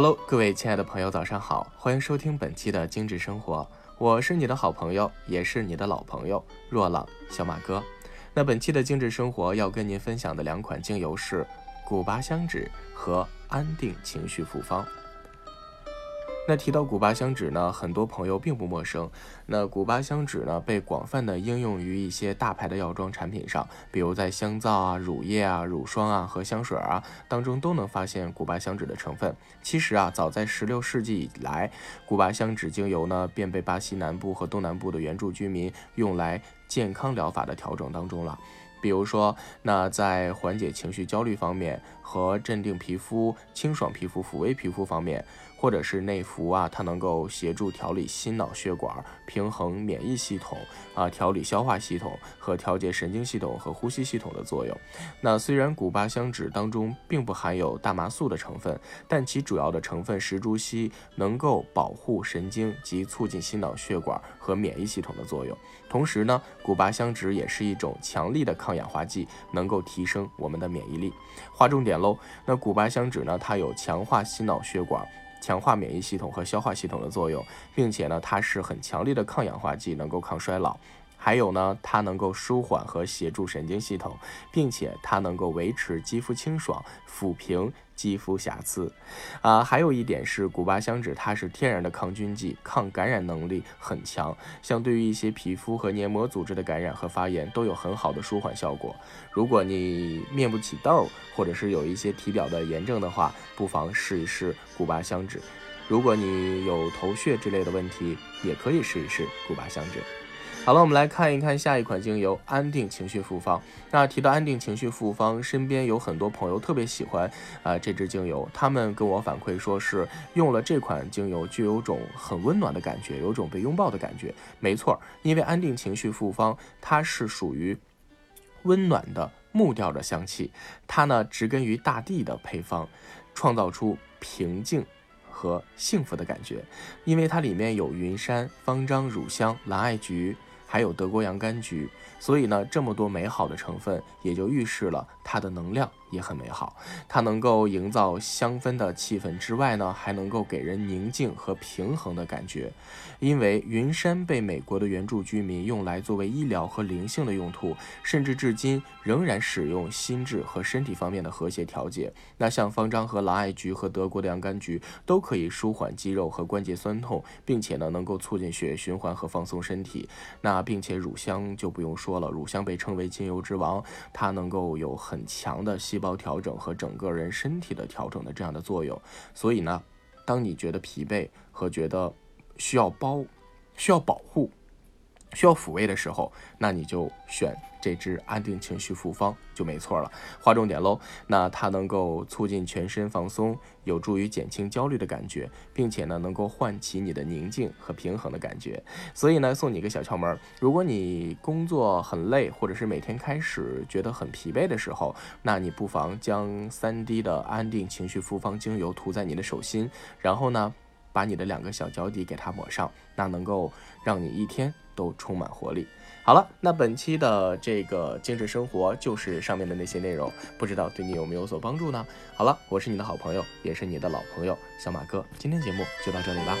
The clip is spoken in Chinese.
Hello，各位亲爱的朋友，早上好，欢迎收听本期的精致生活，我是你的好朋友，也是你的老朋友若朗小马哥。那本期的精致生活要跟您分享的两款精油是古巴香脂和安定情绪复方。那提到古巴香脂呢，很多朋友并不陌生。那古巴香脂呢，被广泛的应用于一些大牌的药妆产品上，比如在香皂啊、乳液啊、乳霜啊和香水啊当中都能发现古巴香脂的成分。其实啊，早在16世纪以来，古巴香脂精油呢便被巴西南部和东南部的原住居民用来健康疗法的调整当中了。比如说，那在缓解情绪焦虑方面和镇定皮肤、清爽皮肤、抚慰皮肤方面。或者是内服啊，它能够协助调理心脑血管、平衡免疫系统啊，调理消化系统和调节神经系统和呼吸系统的作用。那虽然古巴香脂当中并不含有大麻素的成分，但其主要的成分石竹烯能够保护神经及促进心脑血管和免疫系统的作用。同时呢，古巴香脂也是一种强力的抗抗氧化剂，能够提升我们的免疫力。划重点喽，那古巴香脂呢，它有强化心脑血管。强化免疫系统和消化系统的作用，并且呢，它是很强烈的抗氧化剂，能够抗衰老。还有呢，它能够舒缓和协助神经系统，并且它能够维持肌肤清爽，抚平肌肤瑕疵。啊，还有一点是，古巴香脂它是天然的抗菌剂，抗感染能力很强，相对于一些皮肤和黏膜组织的感染和发炎都有很好的舒缓效果。如果你面部起痘，或者是有一些体表的炎症的话，不妨试一试古巴香脂。如果你有头屑之类的问题，也可以试一试古巴香脂。好了，我们来看一看下一款精油——安定情绪复方。那提到安定情绪复方，身边有很多朋友特别喜欢啊这支精油，他们跟我反馈说是用了这款精油就有种很温暖的感觉，有种被拥抱的感觉。没错，因为安定情绪复方它是属于温暖的木调的香气，它呢植根于大地的配方，创造出平静和幸福的感觉，因为它里面有云杉、方樟、乳香、蓝艾菊。还有德国洋甘菊，所以呢，这么多美好的成分，也就预示了它的能量。也很美好，它能够营造香氛的气氛之外呢，还能够给人宁静和平衡的感觉。因为云杉被美国的原住居民用来作为医疗和灵性的用途，甚至至今仍然使用心智和身体方面的和谐调节。那像方樟和蓝艾菊和德国的洋甘菊都可以舒缓肌肉和关节酸痛，并且呢能够促进血液循环和放松身体。那并且乳香就不用说了，乳香被称为精油之王，它能够有很强的吸。细胞调整和整个人身体的调整的这样的作用，所以呢，当你觉得疲惫和觉得需要包、需要保护。需要抚慰的时候，那你就选这支安定情绪复方就没错了。划重点喽，那它能够促进全身放松，有助于减轻焦虑的感觉，并且呢能够唤起你的宁静和平衡的感觉。所以呢，送你一个小窍门：如果你工作很累，或者是每天开始觉得很疲惫的时候，那你不妨将三滴的安定情绪复方精油涂在你的手心，然后呢，把你的两个小脚底给它抹上，那能够让你一天。都充满活力。好了那本期的这个精致生活就是上面的那些内容不知道对你有没有所帮助呢？好了我是你的好朋友也是你的老朋友小马哥今天节目就到这里啦。